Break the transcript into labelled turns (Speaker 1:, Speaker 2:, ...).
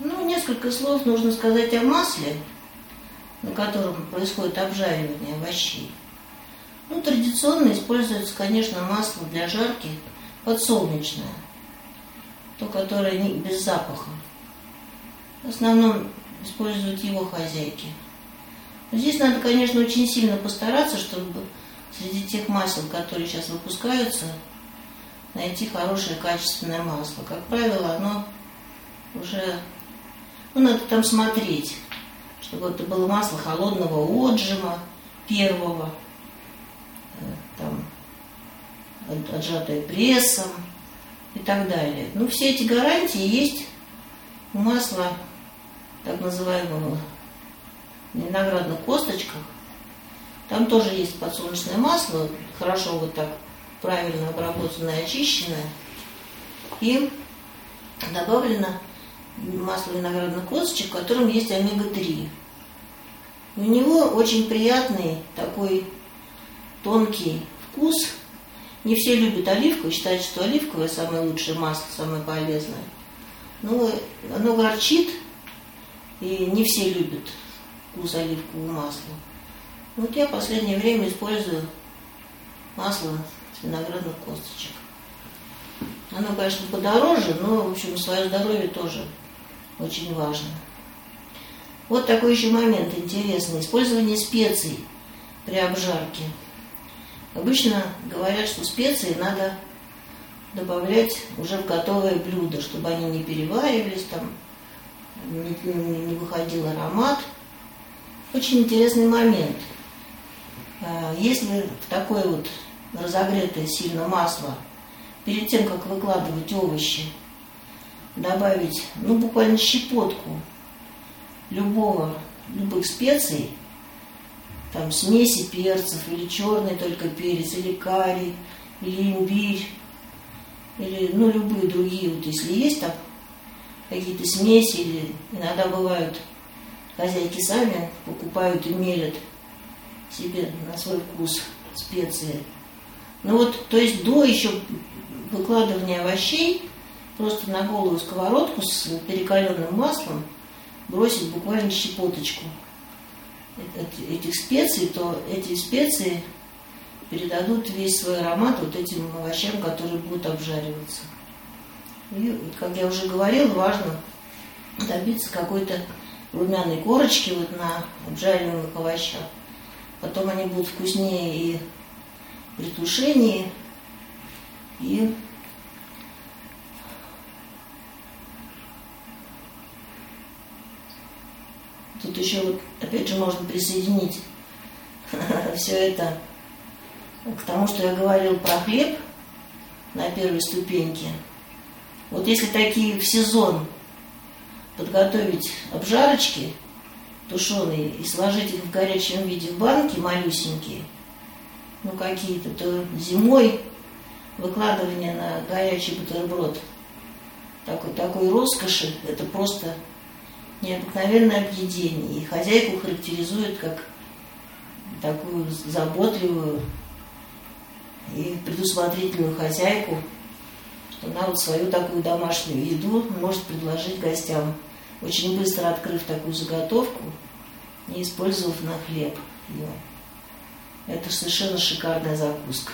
Speaker 1: Ну, несколько слов нужно сказать о масле, на котором происходит обжаривание овощей. Ну, традиционно используется, конечно, масло для жарки подсолнечное, то, которое не, без запаха. В основном используют его хозяйки. Но здесь надо, конечно, очень сильно постараться, чтобы среди тех масел, которые сейчас выпускаются, найти хорошее качественное масло. Как правило, оно уже, ну, надо там смотреть, чтобы это было масло холодного отжима, первого, э, там, отжатое прессом и так далее. Ну, все эти гарантии есть у масла так называемого виноградных косточках. Там тоже есть подсолнечное масло, хорошо вот так правильно обработанное, очищенное. И добавлено масло виноградных косточек, в котором есть омега-3. У него очень приятный такой тонкий вкус. Не все любят оливку, считают, что оливковое самое лучшее масло, самое полезное. Но оно горчит, и не все любят вкус оливкового масла. Вот я в последнее время использую масло с виноградных косточек. Оно, конечно, подороже, но, в общем, свое здоровье тоже очень важно. Вот такой еще момент интересный. Использование специй при обжарке. Обычно говорят, что специи надо добавлять уже в готовое блюдо, чтобы они не переваривались, там, не, не выходил аромат. Очень интересный момент. А, если в такое вот разогретое сильно масло, перед тем, как выкладывать овощи, добавить, ну, буквально щепотку любого, любых специй, там смеси перцев, или черный только перец, или карри, или имбирь, или ну любые другие, вот если есть там какие-то смеси, или иногда бывают хозяйки сами покупают и мелят себе на свой вкус специи. Ну вот, то есть до еще выкладывания овощей просто на голову сковородку с перекаленным маслом бросить буквально щепоточку этих специй, то эти специи передадут весь свой аромат вот этим овощам, которые будут обжариваться. И, как я уже говорила, важно добиться какой-то румяной корочки вот на обжариваемых овощах. Потом они будут вкуснее и при тушении, и Тут еще вот, опять же, можно присоединить все это к тому, что я говорил про хлеб на первой ступеньке. Вот если такие в сезон подготовить обжарочки тушеные и сложить их в горячем виде в банки малюсенькие, ну какие-то, то зимой выкладывание на горячий бутерброд такой, такой роскоши, это просто необыкновенное объедение. И хозяйку характеризует как такую заботливую и предусмотрительную хозяйку, что она вот свою такую домашнюю еду может предложить гостям, очень быстро открыв такую заготовку и использовав на хлеб ее. Это совершенно шикарная закуска.